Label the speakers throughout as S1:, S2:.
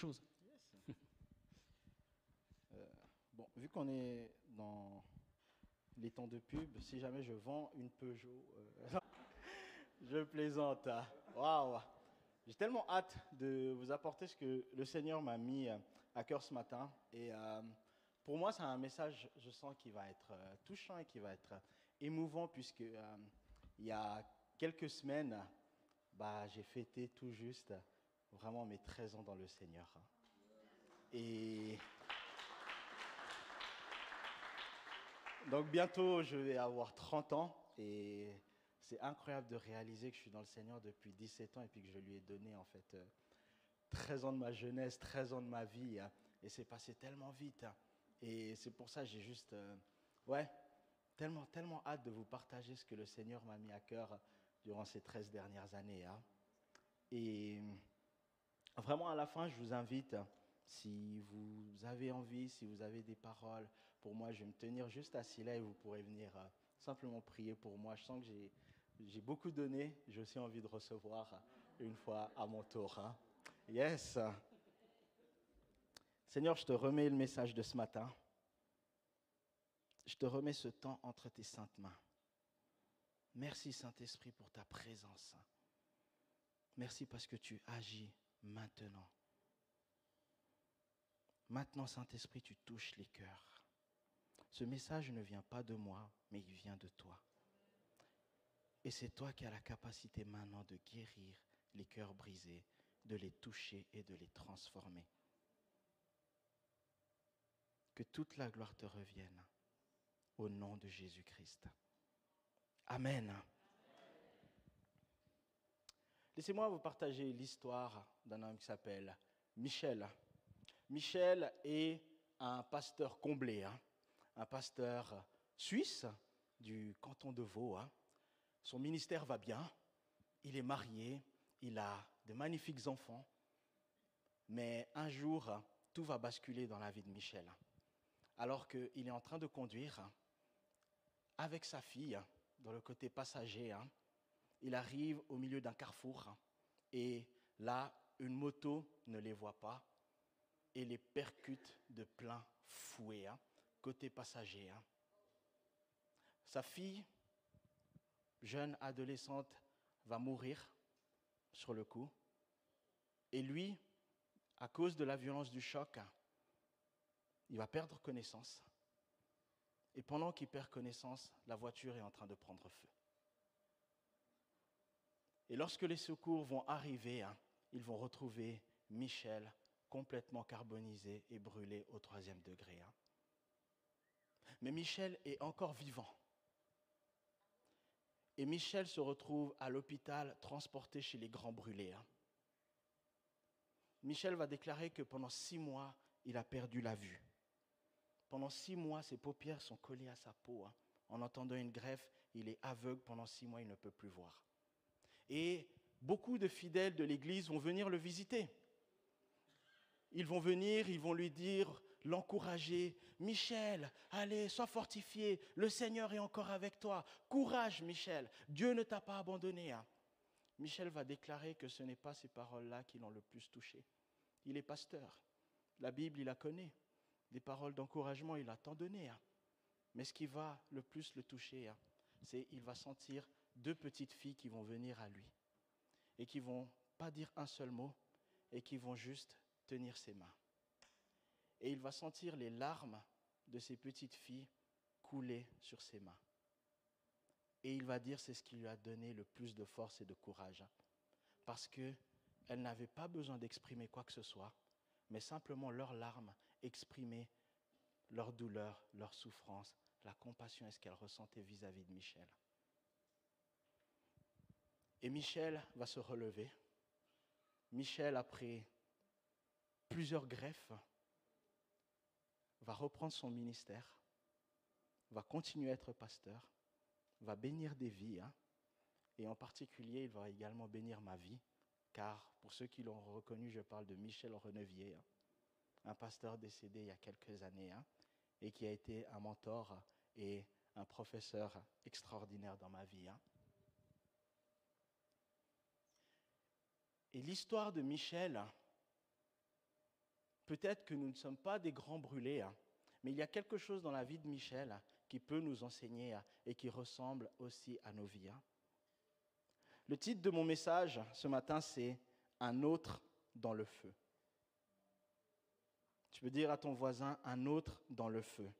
S1: Euh, bon, vu qu'on est dans les temps de pub, si jamais je vends une Peugeot, euh, je plaisante. hein. Waouh! J'ai tellement hâte de vous apporter ce que le Seigneur m'a mis euh, à cœur ce matin. Et pour moi, c'est un message, je sens, qui va être touchant et qui va être émouvant, puisque il y a quelques semaines, bah, j'ai fêté tout juste vraiment mes 13 ans dans le Seigneur. hein. Et donc bientôt, je vais avoir 30 ans et c'est incroyable de réaliser que je suis dans le Seigneur depuis 17 ans et puis que je lui ai donné en fait euh, 13 ans de ma jeunesse, 13 ans de ma vie hein. et c'est passé tellement vite. hein. Et c'est pour ça j'ai juste, euh, ouais, tellement, tellement hâte de vous partager ce que le Seigneur m'a mis à cœur durant ces 13 dernières années. Et Vraiment, à la fin, je vous invite, si vous avez envie, si vous avez des paroles pour moi, je vais me tenir juste assis là et vous pourrez venir euh, simplement prier pour moi. Je sens que j'ai, beaucoup donné, j'ai aussi envie de recevoir une fois à mon tour. hein. Yes. Seigneur, je te remets le message de ce matin. Je te remets ce temps entre tes saintes mains. Merci Saint-Esprit pour ta présence. Merci parce que tu agis maintenant. Maintenant, Saint-Esprit, tu touches les cœurs. Ce message ne vient pas de moi, mais il vient de toi. Et c'est toi qui as la capacité maintenant de guérir les cœurs brisés, de les toucher et de les transformer. Que toute la gloire te revienne au nom de Jésus-Christ. Amen. Laissez-moi vous partager l'histoire d'un homme qui s'appelle Michel. Michel est un pasteur comblé, hein, un pasteur suisse du canton de Vaud. hein. Son ministère va bien, il est marié, il a de magnifiques enfants, mais un jour, tout va basculer dans la vie de Michel. Alors qu'il est en train de conduire avec sa fille dans le côté passager, hein, il arrive au milieu d'un carrefour et là, une moto ne les voit pas et les percute de plein fouet, hein, côté passager. hein. Sa fille, jeune adolescente, va mourir sur le coup. Et lui, à cause de la violence du choc, il va perdre connaissance. Et pendant qu'il perd connaissance, la voiture est en train de prendre feu. Et lorsque les secours vont arriver, hein, ils vont retrouver Michel complètement carbonisé et brûlé au troisième degré. hein. Mais Michel est encore vivant. Et Michel se retrouve à l'hôpital transporté chez les grands brûlés. hein. Michel va déclarer que pendant six mois, il a perdu la vue. Pendant six mois, ses paupières sont collées à sa peau. En entendant une greffe, il est aveugle. Pendant six mois, il ne peut plus voir. Et beaucoup de fidèles de l'Église vont venir le visiter. Ils vont venir, ils vont lui dire, l'encourager. Michel, allez, sois fortifié. Le Seigneur est encore avec toi. Courage, Michel. Dieu ne t'a pas abandonné. hein. Michel va déclarer que ce n'est pas ces paroles-là qui l'ont le plus touché. Il est pasteur. La Bible, il la connaît. Des paroles d'encouragement, il a tant donné. hein. Mais ce qui va le plus le toucher, hein, c'est il va sentir deux petites filles qui vont venir à lui et qui vont pas dire un seul mot et qui vont juste tenir ses mains. Et il va sentir les larmes de ces petites filles couler sur ses mains. Et il va dire c'est ce qui lui a donné le plus de force et de courage. Parce qu'elles n'avaient pas besoin d'exprimer quoi que ce soit, mais simplement leurs larmes exprimaient leur douleur, leur souffrance, la compassion et ce qu'elles ressentaient vis-à-vis de Michel. Et Michel va se relever. Michel, après plusieurs greffes, va reprendre son ministère, va continuer à être pasteur, va bénir des vies, hein, et en particulier, il va également bénir ma vie, car pour ceux qui l'ont reconnu, je parle de Michel Renevier, hein, un pasteur décédé il y a quelques années, hein, et qui a été un mentor et un professeur extraordinaire dans ma vie. Et l'histoire de Michel peut-être que nous ne sommes pas des grands brûlés, hein, mais il y a quelque chose dans la vie de Michel qui peut nous enseigner et qui ressemble aussi à nos vies. Hein. Le titre de mon message ce matin, c'est Un autre dans le feu. Tu peux dire à ton voisin, un autre dans le feu.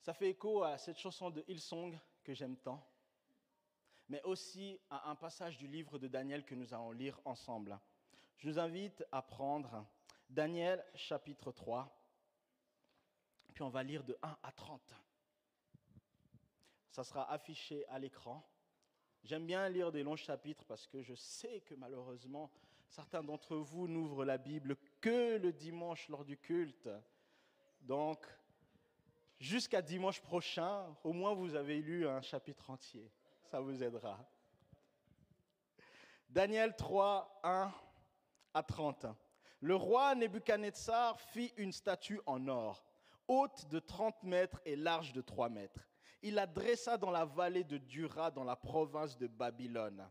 S1: Ça fait écho à cette chanson de Hillsong que j'aime tant, mais aussi à un passage du livre de Daniel que nous allons lire ensemble. Je vous invite à prendre Daniel chapitre 3, puis on va lire de 1 à 30. Ça sera affiché à l'écran. J'aime bien lire des longs chapitres parce que je sais que malheureusement, certains d'entre vous n'ouvrent la Bible que le dimanche lors du culte. Donc, jusqu'à dimanche prochain, au moins vous avez lu un chapitre entier. Ça vous aidera. Daniel 3, 1 à 30. Le roi Nebuchadnezzar fit une statue en or, haute de 30 mètres et large de 3 mètres. Il la dressa dans la vallée de Dura, dans la province de Babylone.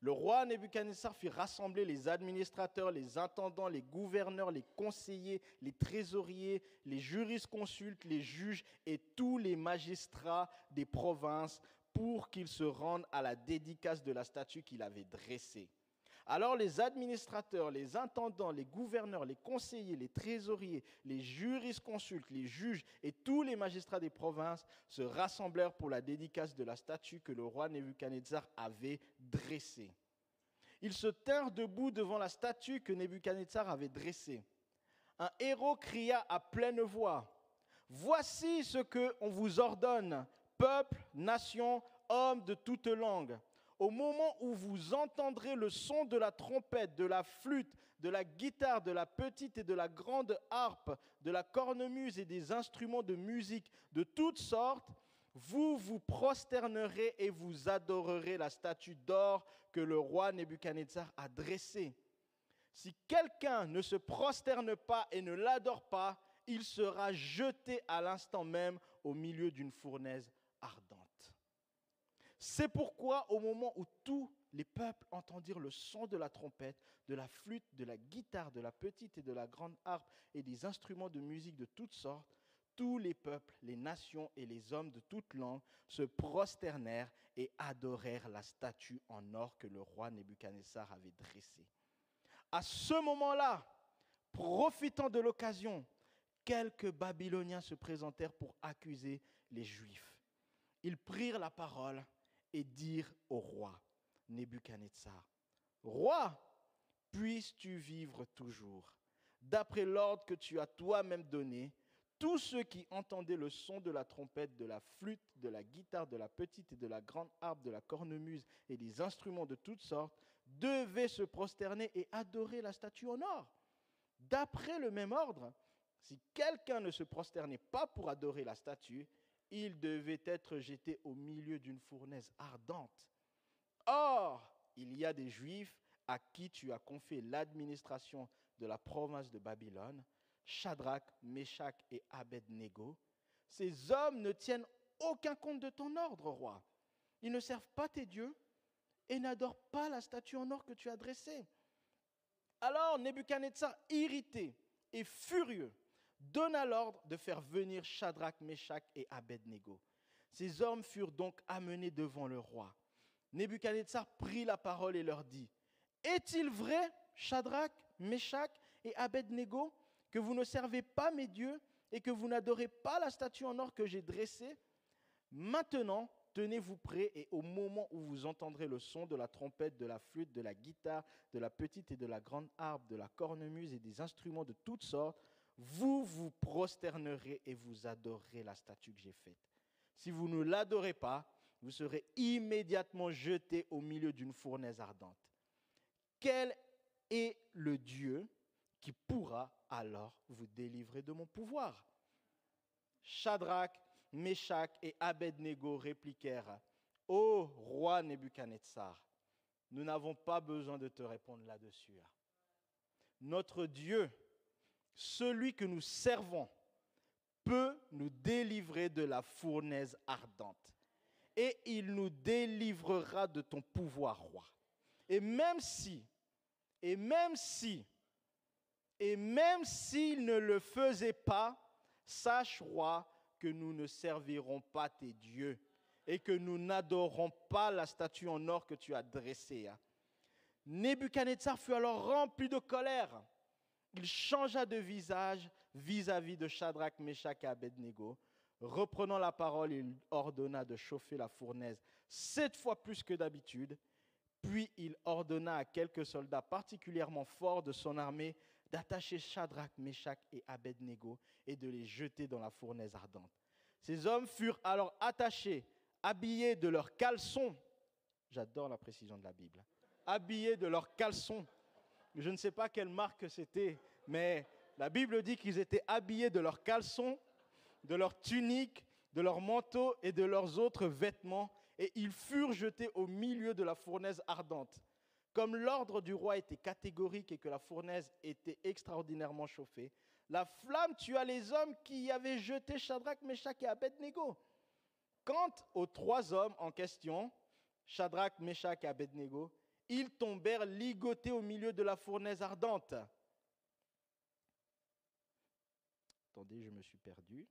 S1: Le roi Nebuchadnezzar fit rassembler les administrateurs, les intendants, les gouverneurs, les conseillers, les trésoriers, les jurisconsultes, les juges et tous les magistrats des provinces pour qu'ils se rendent à la dédicace de la statue qu'il avait dressée. Alors les administrateurs, les intendants, les gouverneurs, les conseillers, les trésoriers, les jurisconsultes, les juges et tous les magistrats des provinces se rassemblèrent pour la dédicace de la statue que le roi Nebuchadnezzar avait dressée. Ils se tinrent debout devant la statue que Nebuchadnezzar avait dressée. Un héros cria à pleine voix Voici ce que on vous ordonne, peuple, nation, hommes de toute langue au moment où vous entendrez le son de la trompette, de la flûte, de la guitare, de la petite et de la grande harpe, de la cornemuse et des instruments de musique de toutes sortes, vous vous prosternerez et vous adorerez la statue d'or que le roi Nebuchadnezzar a dressée. Si quelqu'un ne se prosterne pas et ne l'adore pas, il sera jeté à l'instant même au milieu d'une fournaise. C'est pourquoi au moment où tous les peuples entendirent le son de la trompette, de la flûte, de la guitare, de la petite et de la grande harpe et des instruments de musique de toutes sortes, tous les peuples, les nations et les hommes de toutes langues se prosternèrent et adorèrent la statue en or que le roi Nebuchadnezzar avait dressée. À ce moment-là, profitant de l'occasion, quelques Babyloniens se présentèrent pour accuser les Juifs. Ils prirent la parole et dire au roi Nebuchadnezzar, Roi, puisses-tu vivre toujours? D'après l'ordre que tu as toi-même donné, tous ceux qui entendaient le son de la trompette, de la flûte, de la guitare, de la petite et de la grande harpe, de la cornemuse et des instruments de toutes sortes, devaient se prosterner et adorer la statue en or. D'après le même ordre, si quelqu'un ne se prosternait pas pour adorer la statue, il devait être jeté au milieu d'une fournaise ardente. Or, il y a des Juifs à qui tu as confié l'administration de la province de Babylone, Shadrach, Meshach et Abednego. Ces hommes ne tiennent aucun compte de ton ordre, roi. Ils ne servent pas tes dieux et n'adorent pas la statue en or que tu as dressée. Alors Nebuchadnezzar, irrité et furieux, donna l'ordre de faire venir Shadrach, Meshach et Abednego. Ces hommes furent donc amenés devant le roi. Nebuchadnezzar prit la parole et leur dit Est-il vrai, Shadrach, Meshach et Abednego, que vous ne servez pas mes dieux et que vous n'adorez pas la statue en or que j'ai dressée? Maintenant, tenez-vous prêts et au moment où vous entendrez le son de la trompette, de la flûte, de la guitare, de la petite et de la grande harpe, de la cornemuse et des instruments de toutes sortes, vous vous prosternerez et vous adorerez la statue que j'ai faite. Si vous ne l'adorez pas, vous serez immédiatement jeté au milieu d'une fournaise ardente. Quel est le Dieu qui pourra alors vous délivrer de mon pouvoir? Shadrach, Meshach et Abednego répliquèrent Ô roi Nebuchadnezzar, nous n'avons pas besoin de te répondre là-dessus. Notre Dieu, celui que nous servons peut nous délivrer de la fournaise ardente. Et il nous délivrera de ton pouvoir, roi. Et même si, et même si, et même s'il ne le faisait pas, sache, roi, que nous ne servirons pas tes dieux et que nous n'adorons pas la statue en or que tu as dressée. Hein. Nebuchadnezzar fut alors rempli de colère. Il changea de visage vis-à-vis de Shadrach, Meshach et Abednego. Reprenant la parole, il ordonna de chauffer la fournaise sept fois plus que d'habitude. Puis il ordonna à quelques soldats particulièrement forts de son armée d'attacher Shadrach, Meshach et Abednego et de les jeter dans la fournaise ardente. Ces hommes furent alors attachés, habillés de leurs caleçons. J'adore la précision de la Bible. Habillés de leurs caleçons. Je ne sais pas quelle marque c'était, mais la Bible dit qu'ils étaient habillés de leurs caleçons, de leurs tuniques, de leurs manteaux et de leurs autres vêtements, et ils furent jetés au milieu de la fournaise ardente. Comme l'ordre du roi était catégorique et que la fournaise était extraordinairement chauffée, la flamme tua les hommes qui avaient jeté Shadrach, Meshach et Abednego. Quant aux trois hommes en question, Shadrach, Meshach et Abednego, ils tombèrent ligotés au milieu de la fournaise ardente. Attendez, je me suis perdu.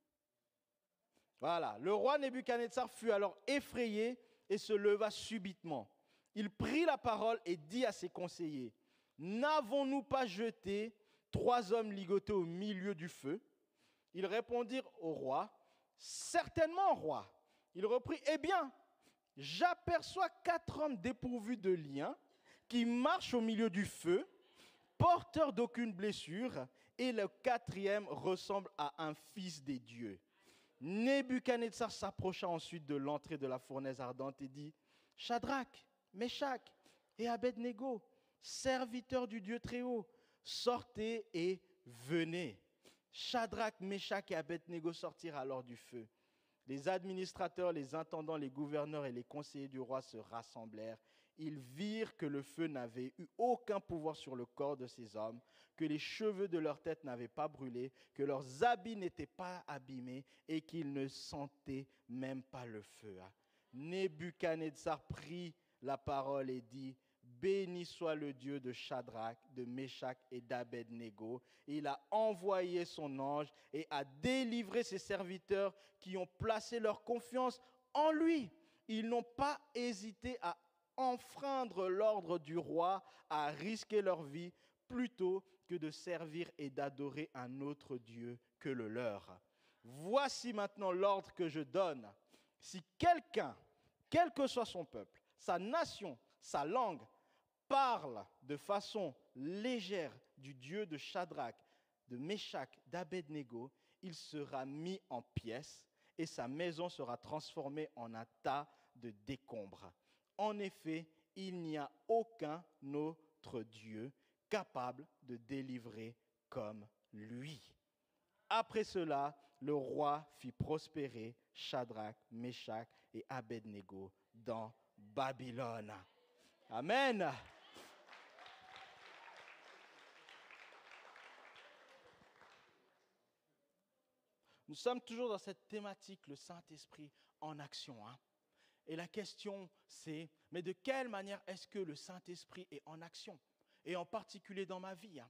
S1: Voilà, le roi Nebuchadnezzar fut alors effrayé et se leva subitement il prit la parole et dit à ses conseillers, N'avons-nous pas jeté trois hommes ligotés au milieu du feu? Ils répondirent au roi, Certainement, roi. Il reprit, Eh bien, j'aperçois quatre hommes dépourvus de liens qui marchent au milieu du feu, porteurs d'aucune blessure, et le quatrième ressemble à un fils des dieux. Nebuchadnezzar s'approcha ensuite de l'entrée de la fournaise ardente et dit, Shadrach, Meshach et Abednego, serviteurs du Dieu très haut, sortez et venez. Shadrach, Meshach et Abednego sortirent alors du feu. Les administrateurs, les intendants, les gouverneurs et les conseillers du roi se rassemblèrent. Ils virent que le feu n'avait eu aucun pouvoir sur le corps de ces hommes, que les cheveux de leur tête n'avaient pas brûlé, que leurs habits n'étaient pas abîmés et qu'ils ne sentaient même pas le feu. Nebuchadnezzar prit la parole est dit, Béni soit le Dieu de Shadrach, de Meshach et d'Abednego. Il a envoyé son ange et a délivré ses serviteurs qui ont placé leur confiance en lui. Ils n'ont pas hésité à enfreindre l'ordre du roi, à risquer leur vie, plutôt que de servir et d'adorer un autre Dieu que le leur. Voici maintenant l'ordre que je donne. Si quelqu'un, quel que soit son peuple, sa nation, sa langue, parle de façon légère du Dieu de Shadrach, de Meshach, d'Abednego, il sera mis en pièces et sa maison sera transformée en un tas de décombres. En effet, il n'y a aucun autre Dieu capable de délivrer comme lui. Après cela, le roi fit prospérer Shadrach, Meshach et Abednego dans Babylone. Amen. Nous sommes toujours dans cette thématique, le Saint-Esprit en action. Hein. Et la question, c'est, mais de quelle manière est-ce que le Saint-Esprit est en action? Et en particulier dans ma vie. Hein.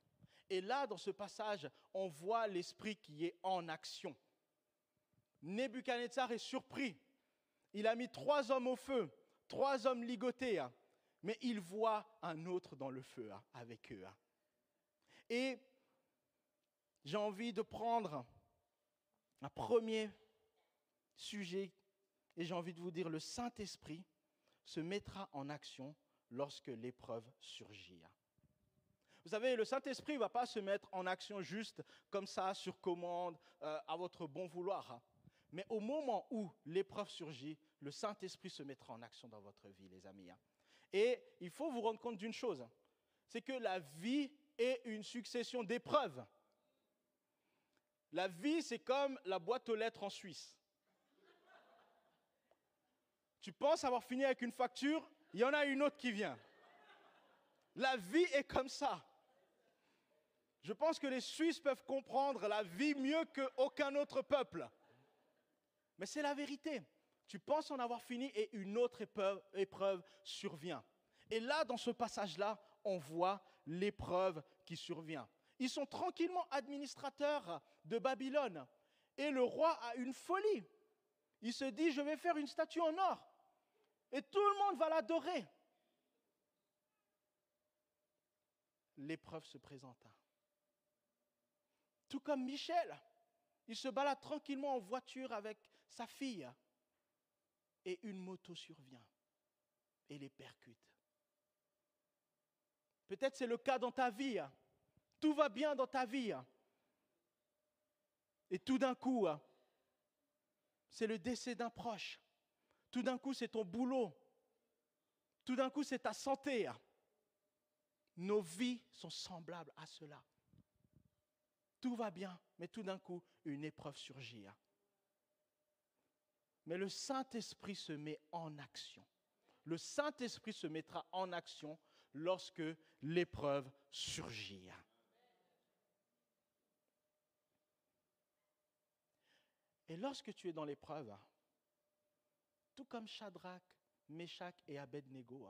S1: Et là, dans ce passage, on voit l'Esprit qui est en action. Nebuchadnezzar est surpris. Il a mis trois hommes au feu trois hommes ligotés, hein. mais ils voient un autre dans le feu hein, avec eux. Et j'ai envie de prendre un premier sujet et j'ai envie de vous dire, le Saint-Esprit se mettra en action lorsque l'épreuve surgit. Vous savez, le Saint-Esprit ne va pas se mettre en action juste comme ça, sur commande, euh, à votre bon vouloir. Mais au moment où l'épreuve surgit, le Saint-Esprit se mettra en action dans votre vie, les amis. Hein. Et il faut vous rendre compte d'une chose, hein. c'est que la vie est une succession d'épreuves. La vie, c'est comme la boîte aux lettres en Suisse. Tu penses avoir fini avec une facture, il y en a une autre qui vient. La vie est comme ça. Je pense que les Suisses peuvent comprendre la vie mieux qu'aucun autre peuple. Mais c'est la vérité. Tu penses en avoir fini et une autre épreuve, survient. Et là, dans ce passage-là, on voit l'épreuve qui survient. Ils sont tranquillement administrateurs de Babylone. Et le roi a une folie. Il se dit, je vais faire une statue en or. Et tout le monde va l'adorer. L'épreuve se présenta. Tout comme Michel, il se balade tranquillement en voiture avec sa fille. Et une moto survient et les percute. Peut-être c'est le cas dans ta vie. Tout va bien dans ta vie. Et tout d'un coup, c'est le décès d'un proche. Tout d'un coup, c'est ton boulot. Tout d'un coup, c'est ta santé. Nos vies sont semblables à cela. Tout va bien, mais tout d'un coup, une épreuve surgit. Mais le Saint-Esprit se met en action. Le Saint-Esprit se mettra en action lorsque l'épreuve surgit. Et lorsque tu es dans l'épreuve, tout comme Shadrach, Meshach et Abednego,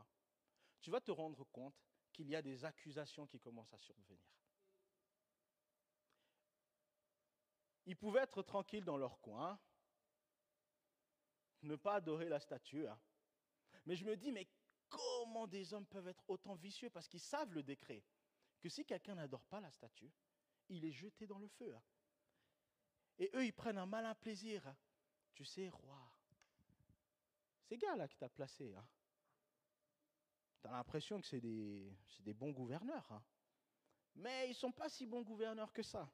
S1: tu vas te rendre compte qu'il y a des accusations qui commencent à survenir. Ils pouvaient être tranquilles dans leur coin, ne pas adorer la statue. Hein. Mais je me dis, mais comment des hommes peuvent être autant vicieux? Parce qu'ils savent le décret, que si quelqu'un n'adore pas la statue, il est jeté dans le feu. Hein. Et eux, ils prennent un malin plaisir. Tu sais, roi, ces gars-là qui t'as placé, hein, tu as l'impression que c'est des, des, bons gouverneurs. Hein. Mais ils ne sont pas si bons gouverneurs que ça.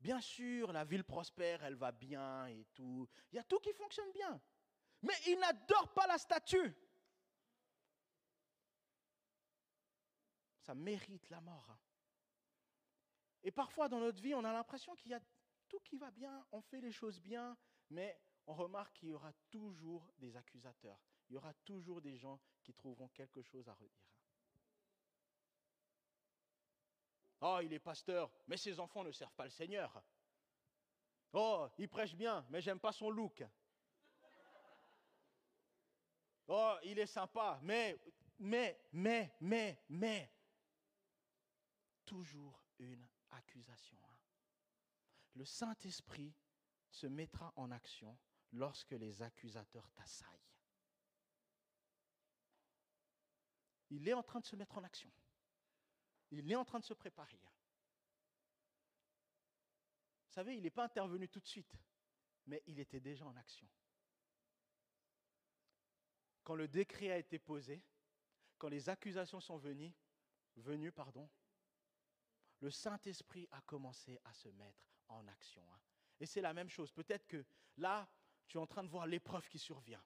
S1: Bien sûr, la ville prospère, elle va bien et tout. Il y a tout qui fonctionne bien. Mais ils n'adorent pas la statue. Ça mérite la mort. Hein. Et parfois dans notre vie, on a l'impression qu'il y a tout qui va bien, on fait les choses bien, mais on remarque qu'il y aura toujours des accusateurs. Il y aura toujours des gens qui trouveront quelque chose à redire. Oh, il est pasteur, mais ses enfants ne servent pas le Seigneur. Oh, il prêche bien, mais j'aime pas son look. Oh, il est sympa, mais, mais, mais, mais, mais. Toujours une accusation. Hein. Le Saint-Esprit se mettra en action lorsque les accusateurs t'assaillent. Il est en train de se mettre en action. Il est en train de se préparer. Vous savez, il n'est pas intervenu tout de suite, mais il était déjà en action. Quand le décret a été posé, quand les accusations sont venues, pardon, le Saint-Esprit a commencé à se mettre en action. Hein. Et c'est la même chose. Peut-être que là, tu es en train de voir l'épreuve qui survient.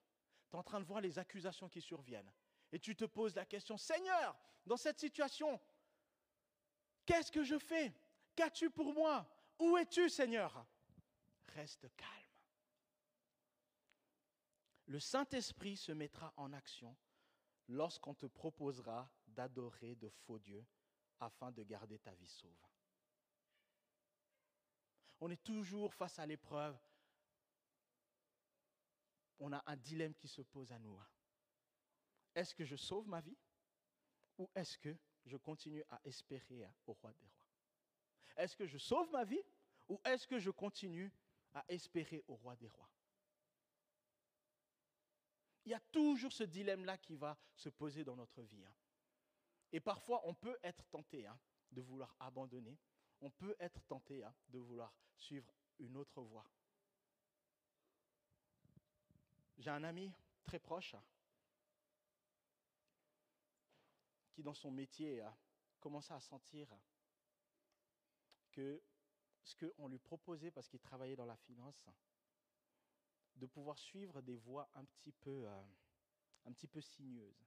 S1: Tu es en train de voir les accusations qui surviennent. Et tu te poses la question, Seigneur, dans cette situation, qu'est-ce que je fais? Qu'as-tu pour moi? Où es-tu, Seigneur? Reste calme. Le Saint-Esprit se mettra en action lorsqu'on te proposera d'adorer de faux dieux afin de garder ta vie sauve. On est toujours face à l'épreuve. On a un dilemme qui se pose à nous. Est-ce que je sauve ma vie ou est-ce que je continue à espérer au roi des rois? Est-ce que je sauve ma vie ou est-ce que je continue à espérer au roi des rois? Il y a toujours ce dilemme-là qui va se poser dans notre vie. Hein. Et parfois, on peut être tenté hein, de vouloir abandonner. On peut être tenté hein, de vouloir suivre une autre voie. J'ai un ami très proche qui, dans son métier, a commencé à sentir que ce qu'on lui proposait, parce qu'il travaillait dans la finance, de pouvoir suivre des voies un petit peu, euh, un petit peu sinueuses.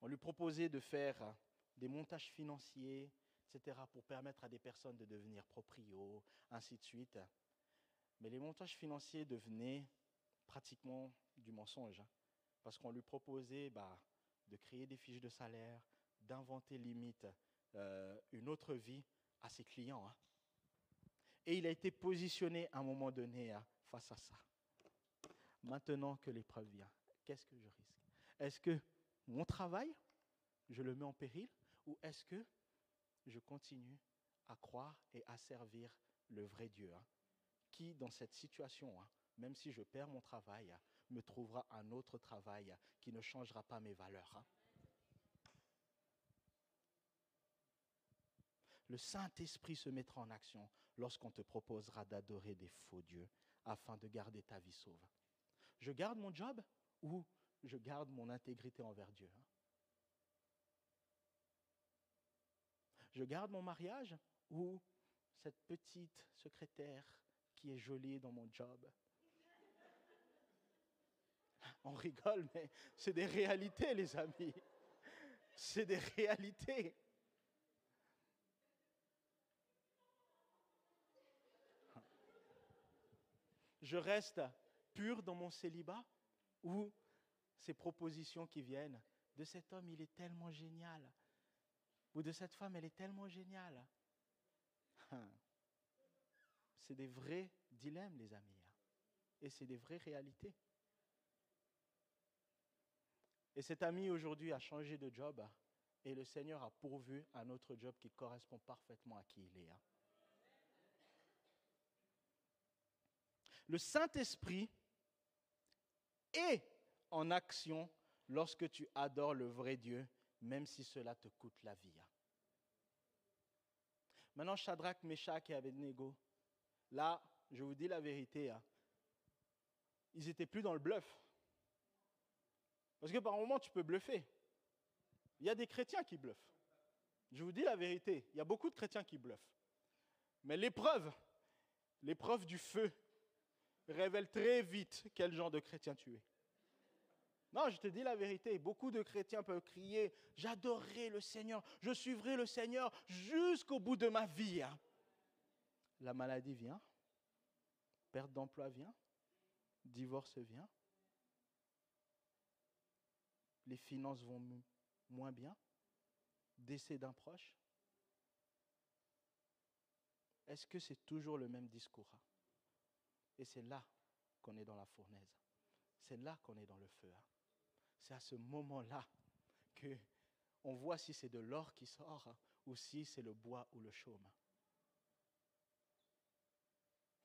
S1: On lui proposait de faire des montages financiers, etc., pour permettre à des personnes de devenir proprios, ainsi de suite. Mais les montages financiers devenaient pratiquement du mensonge, hein, parce qu'on lui proposait bah, de créer des fiches de salaire, d'inventer limite euh, une autre vie à ses clients. Hein. Et il a été positionné à un moment donné hein, face à ça. Maintenant que l'épreuve vient, qu'est-ce que je risque? Est-ce que mon travail, je le mets en péril, ou est-ce que je continue à croire et à servir le vrai Dieu, qui dans cette situation, même si je perds mon travail, me trouvera un autre travail qui ne changera pas mes valeurs. Le Saint-Esprit se mettra en action lorsqu'on te proposera d'adorer des faux dieux afin de garder ta vie sauve. Je garde mon job ou je garde mon intégrité envers Dieu? Je garde mon mariage ou cette petite secrétaire qui est jolie dans mon job? On rigole, mais c'est des réalités, les amis. C'est des réalités. Je reste pur dans mon célibat ou ces propositions qui viennent de cet homme, il est tellement génial, ou de cette femme, elle est tellement géniale. C'est des vrais dilemmes, les amis, hein. et c'est des vraies réalités. Et cet ami aujourd'hui a changé de job et le Seigneur a pourvu un autre job qui correspond parfaitement à qui il est. Hein. Le Saint-Esprit est en action lorsque tu adores le vrai Dieu, même si cela te coûte la vie. Hein. Maintenant, Shadrach, Meshach et Abednego, là, je vous dis la vérité, hein, ils n'étaient plus dans le bluff. Parce que par moment, tu peux bluffer. Il y a des chrétiens qui bluffent. Je vous dis la vérité, il y a beaucoup de chrétiens qui bluffent. Mais l'épreuve, l'épreuve du feu, révèle très vite quel genre de chrétien tu es. Non, je te dis la vérité. Beaucoup de chrétiens peuvent crier J'adorerai le Seigneur, je suivrai le Seigneur jusqu'au bout de ma vie. Hein. La maladie vient, perte d'emploi vient, divorce vient, les finances vont moins bien, décès d'un proche. Est-ce que c'est toujours le même discours hein? Et c'est là qu'on est dans la fournaise. C'est là qu'on est dans le feu. Hein. C'est à ce moment-là que on voit si c'est de l'or qui sort hein, ou si c'est le bois ou le chaume.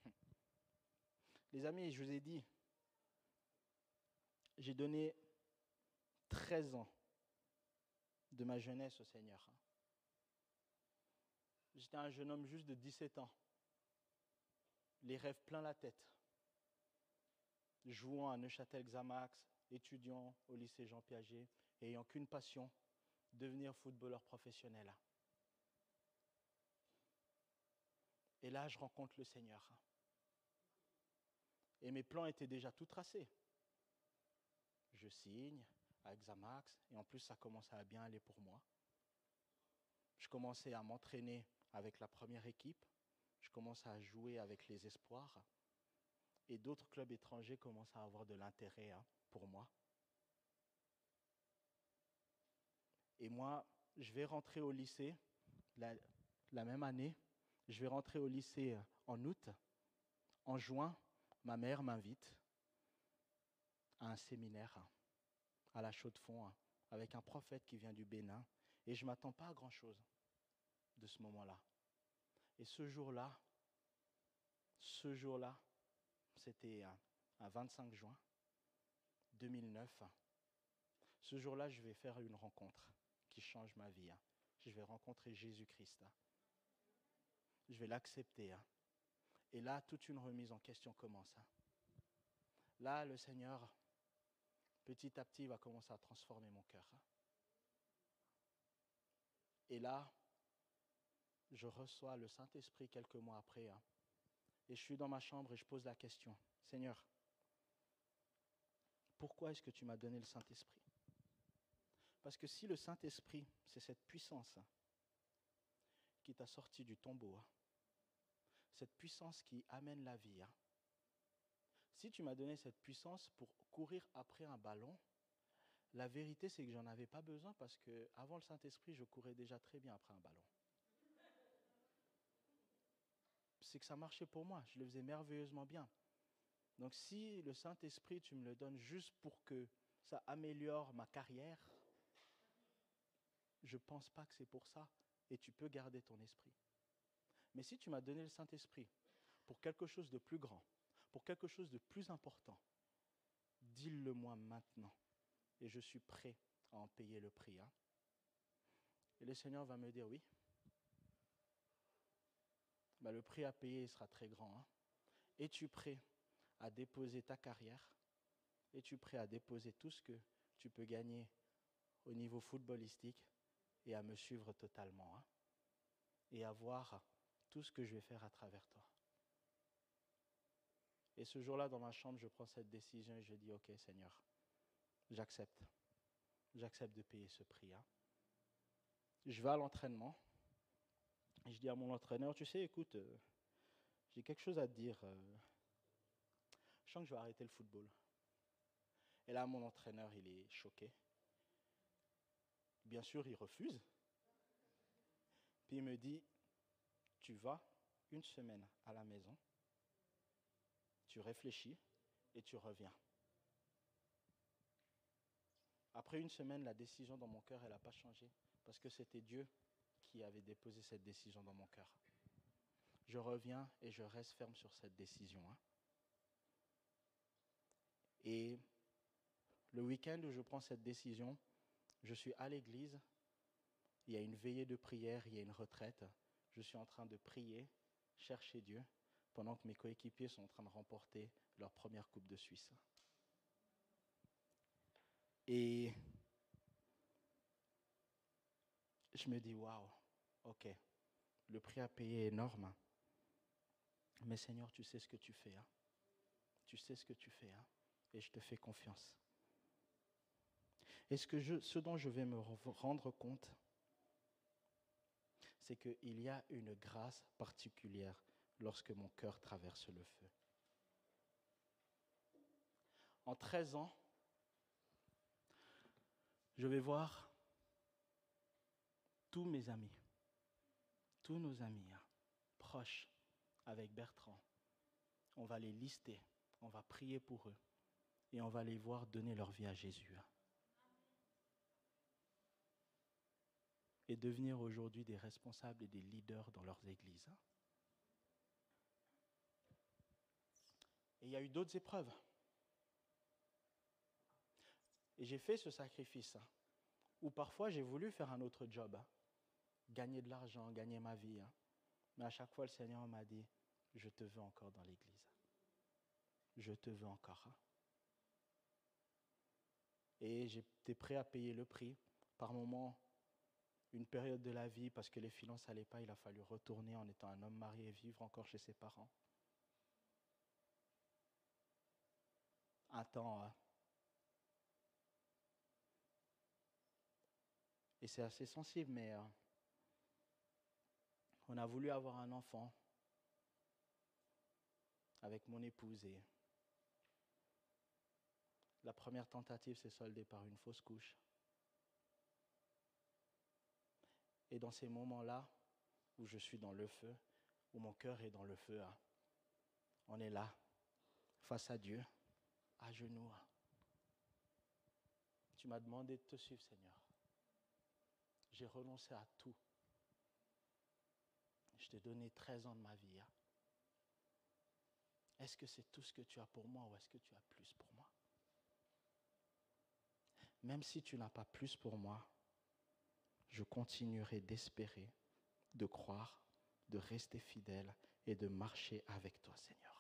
S1: Hum. Les amis, je vous ai dit, j'ai donné 13 ans de ma jeunesse au Seigneur. Hein. J'étais un jeune homme juste de 17 ans les rêves plein la tête. Jouant à Neuchâtel Xamax, étudiant au lycée Jean Piaget, ayant qu'une passion, devenir footballeur professionnel. Et là, je rencontre le Seigneur. Et mes plans étaient déjà tout tracés. Je signe à Xamax, et en plus, ça commençait à bien aller pour moi. Je commençais à m'entraîner avec la première équipe je commence à jouer avec les espoirs et d'autres clubs étrangers commencent à avoir de l'intérêt hein, pour moi. Et moi, je vais rentrer au lycée la, même année. Je vais rentrer au lycée euh, en août. En juin, ma mère m'invite à un séminaire à la Chaux-de-Fonds hein, avec un prophète qui vient du Bénin. Et je ne m'attends pas à grand-chose de ce moment-là. Et ce jour-là, ce jour-là, c'était un 25 juin 2009. Ce jour-là, je vais faire une rencontre qui change ma vie. Hein. Je vais rencontrer Jésus-Christ. Hein. Je vais l'accepter. Hein. Et là, toute une remise en question commence. Là, le Seigneur, petit à petit, va commencer à transformer mon cœur. Et là, je reçois le Saint-Esprit quelques mois après. Hein. et je suis dans ma chambre et je pose la question, Seigneur, pourquoi est-ce que tu m'as donné le Saint-Esprit? Parce que si le Saint-Esprit, c'est cette puissance hein, qui t'a sorti du tombeau, hein, cette puissance qui amène la vie, si tu m'as donné cette puissance pour courir après un ballon, la vérité c'est que j'en avais pas besoin parce que avant le Saint-Esprit, je courais déjà très bien après un ballon c'est que ça marchait pour moi. Je le faisais merveilleusement bien. Donc si le Saint-Esprit, tu me le donnes juste pour que ça améliore ma carrière, je ne pense pas que c'est pour ça, et tu peux garder ton esprit. Mais si tu m'as donné le Saint-Esprit pour quelque chose de plus grand, pour quelque chose de plus important, dis-le-moi maintenant, et je suis prêt à en payer le prix. Hein. Et le Seigneur va me dire oui. Bah, le prix à payer sera très grand. Hein. Es-tu prêt à déposer ta carrière? Es-tu prêt à déposer tout ce que tu peux gagner au niveau footballistique et à me suivre totalement hein, et à voir tout ce que je vais faire à travers toi? Et ce jour-là, dans ma chambre, je prends cette décision et je dis, OK Seigneur, j'accepte. J'accepte de payer ce prix. Hein. Je vais à l'entraînement et je dis à mon entraîneur, tu sais, écoute, euh, j'ai quelque chose à te dire. Euh, je sens que je vais arrêter le football. Et là, mon entraîneur, il est choqué. Bien sûr, il refuse. Puis il me dit, tu vas une semaine à la maison, tu réfléchis et tu reviens. Après une semaine, la décision dans mon cœur, elle n'a pas changé, parce que c'était Dieu qui avait déposé cette décision dans mon cœur. Je reviens et je reste ferme sur cette décision. Hein. Et le week-end où je prends cette décision, je suis à l'église, il y a une veillée de prière, il y a une retraite, je suis en train de prier, chercher Dieu, pendant que mes coéquipiers sont en train de remporter leur première Coupe de Suisse. Et je me dis, waouh, ok, le prix à payer est énorme, mais Seigneur, tu sais ce que tu fais. Hein? Tu sais ce que tu fais, hein? et je te fais confiance. Et ce, que ce dont je vais me rendre compte, c'est qu'il y a une grâce particulière lorsque mon cœur traverse le feu. En 13 ans, je vais voir tous mes amis, tous nos amis hein, proches avec Bertrand. On va les lister, on va prier pour eux et on va les voir donner leur vie à Jésus. Hein. et devenir aujourd'hui des responsables et des leaders dans leurs églises. Hein. Et il y a eu d'autres épreuves. Et j'ai fait ce sacrifice, hein, où parfois j'ai voulu faire un autre job, hein. gagner de l'argent, gagner ma vie. Mais à chaque fois, le Seigneur m'a dit, je te veux encore dans l'église. Je te veux encore. Et j'étais prêt à payer le prix. Par moments, une période de la vie, parce que les finances n'allaient pas, il a fallu retourner en étant un homme marié et vivre encore chez ses parents. Temps. Hein. Et c'est assez sensible, mais euh, on a voulu avoir un enfant avec mon épouse et la première tentative s'est soldée par une fausse couche. Et dans ces moments-là, où je suis dans le feu, où mon cœur est dans le feu, hein, on est là, face à Dieu, à genoux. Tu m'as demandé de te suivre, Seigneur. J'ai renoncé à tout. Je t'ai donné 13 ans de ma vie. Hein. Est-ce que c'est tout ce que tu as pour moi ou est-ce que tu as plus pour moi? Même si tu n'as pas plus pour moi, je continuerai d'espérer, de croire, de rester fidèle et de marcher avec toi, Seigneur.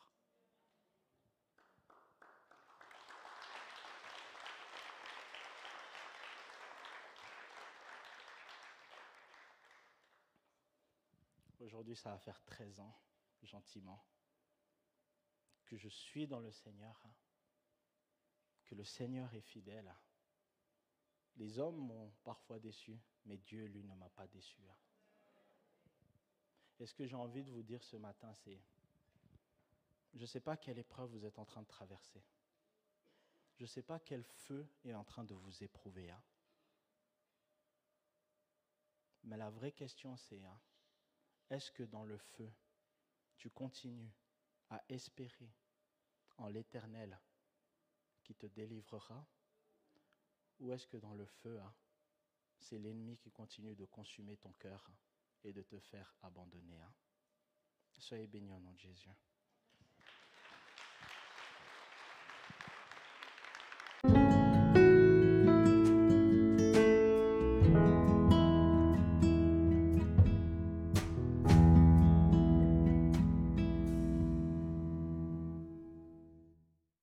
S1: Aujourd'hui, ça va faire 13 ans, gentiment, que je suis dans le Seigneur, hein. que le Seigneur est fidèle. Hein. Les hommes m'ont parfois déçu, mais Dieu, lui, ne m'a pas déçu. Hein. Et ce que j'ai envie de vous dire ce matin, c'est, je ne sais pas quelle épreuve vous êtes en train de traverser. Je ne sais pas quel feu est en train de vous éprouver. Mais la vraie question, c'est, est-ce que dans le feu, tu continues à espérer en l'Éternel qui te délivrera? Ou est-ce que dans le feu, c'est l'ennemi qui continue de consumer ton cœur et de te faire abandonner. hein? Soyez bénis au nom de Jésus.